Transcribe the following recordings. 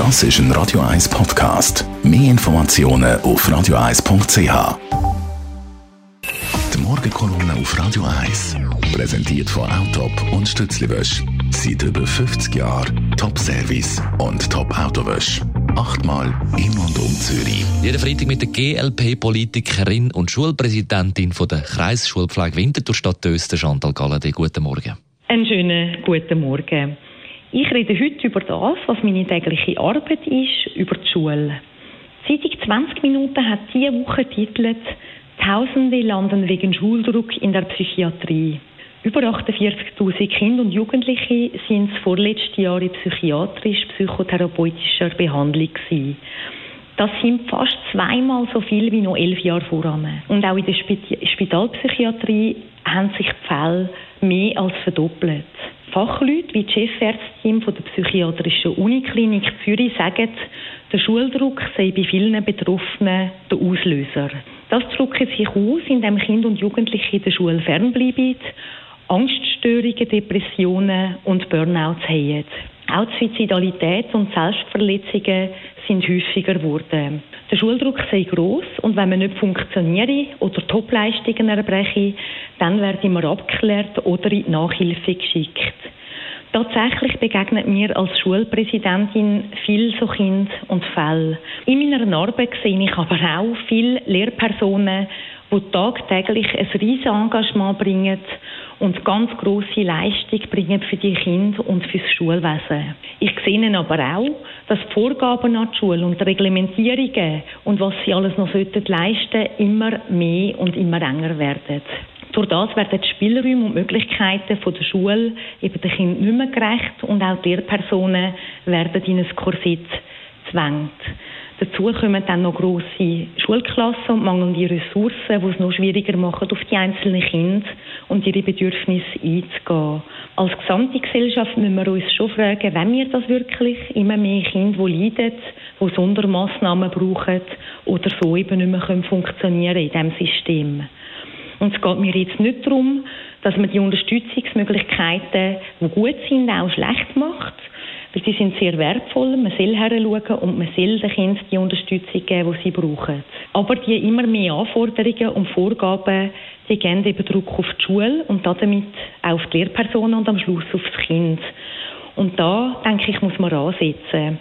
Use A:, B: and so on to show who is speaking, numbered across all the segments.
A: Das ist ein Radio 1 Podcast. Mehr Informationen auf radio1.ch. Die Morgenkolumne auf Radio 1 präsentiert von Autop und Stützliwösch. Seit über 50 Jahren Top-Service und Top-Autowösch. Achtmal in und um Zürich.
B: Jeden Freitag mit der GLP-Politikerin und Schulpräsidentin von der Kreisschulpflege Winterthur Stadt Öster, Chantal Galladay. Guten Morgen.
C: Einen schönen guten Morgen. Ich rede heute über das, was meine tägliche Arbeit ist, über die Schule. Zeitung 20 Minuten hat diese Woche titelt Tausende landen wegen Schuldruck in der Psychiatrie. Über 48.000 Kinder und Jugendliche sind vorletzte Jahr in psychiatrisch-psychotherapeutischer Behandlung gewesen. Das sind fast zweimal so viel wie noch elf Jahre voran. Und auch in der Spitalpsychiatrie haben sich die Fälle mehr als verdoppelt. Fachleute wie die Chefärztin von der psychiatrischen Uniklinik Zürich sagen, der Schuldruck sei bei vielen Betroffenen der Auslöser. Das drückt sich aus, indem Kinder und Jugendliche in der Schule fernbleiben, Angststörungen, Depressionen und Burnouts haben. Auch Suizidalität und Selbstverletzungen sind häufiger geworden. Der Schuldruck sei groß und wenn man nicht funktioniere oder Topleistungen erbreche, dann werde man abgeklärt oder in die Nachhilfe geschickt. Tatsächlich begegnet mir als Schulpräsidentin viel so Kind und Fälle. In meiner Arbeit sehe ich aber auch viele Lehrpersonen, die tagtäglich ein riesiges Engagement bringen und ganz große Leistung bringen für die Kinder und für das Schulwesen. Ich sehe aber auch, dass die Vorgaben an die Schule und die Reglementierungen und was sie alles noch leisten sollten, immer mehr und immer enger werden. Durch das werden die Spielräume und Möglichkeiten von der Schule eben den Kindern nicht mehr gerecht und auch die Lehrpersonen werden in ein Korsett zwängt. Dazu kommen dann noch grosse Schulklassen und mangelnde Ressourcen, die es noch schwieriger machen, auf die einzelnen Kinder und ihre Bedürfnisse einzugehen. Als gesamte Gesellschaft müssen wir uns schon fragen, wenn wir das wirklich immer mehr Kinder, die leiden, die Sondermaßnahmen brauchen oder so eben nicht mehr funktionieren in diesem System. Und es geht mir jetzt nicht darum, dass man die Unterstützungsmöglichkeiten, die gut sind, auch schlecht macht. Weil die sind sehr wertvoll. Man soll heranschauen und man soll den Kindern die Unterstützung geben, die sie brauchen. Aber die immer mehr Anforderungen und Vorgaben, die geben eben Druck auf die Schule und damit auch auf die Lehrpersonen und am Schluss auf das Kind. Und da, denke ich, muss man ansetzen.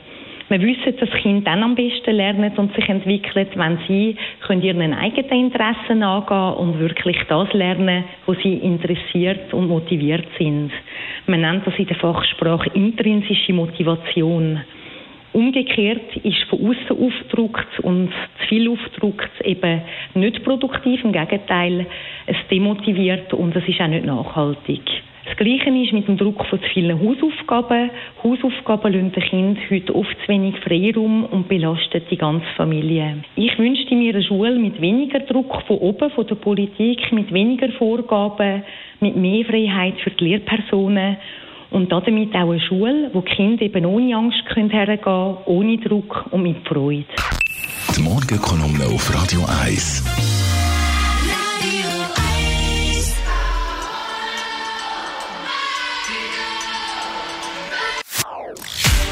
C: Wir wissen, dass Kinder dann am besten lernen und sich entwickeln, wenn sie ihren eigenen Interessen angehen und wirklich das lernen, was sie interessiert und motiviert sind. Man nennt das in der Fachsprache intrinsische Motivation. Umgekehrt ist von außen aufgedruckt und zu viel aufgedruckt eben nicht produktiv. Im Gegenteil, es demotiviert und es ist auch nicht nachhaltig. Das Gleiche ist mit dem Druck von zu vielen Hausaufgaben. Hausaufgaben lassen den Kindern heute oft zu wenig Freiraum und belasten die ganze Familie. Ich wünschte mir eine Schule mit weniger Druck von oben, von der Politik, mit weniger Vorgaben, mit mehr Freiheit für die Lehrpersonen und damit auch eine Schule, wo die Kinder eben ohne Angst können hergehen ohne Druck und mit Freude.
A: Die Morgenkolumne auf Radio 1.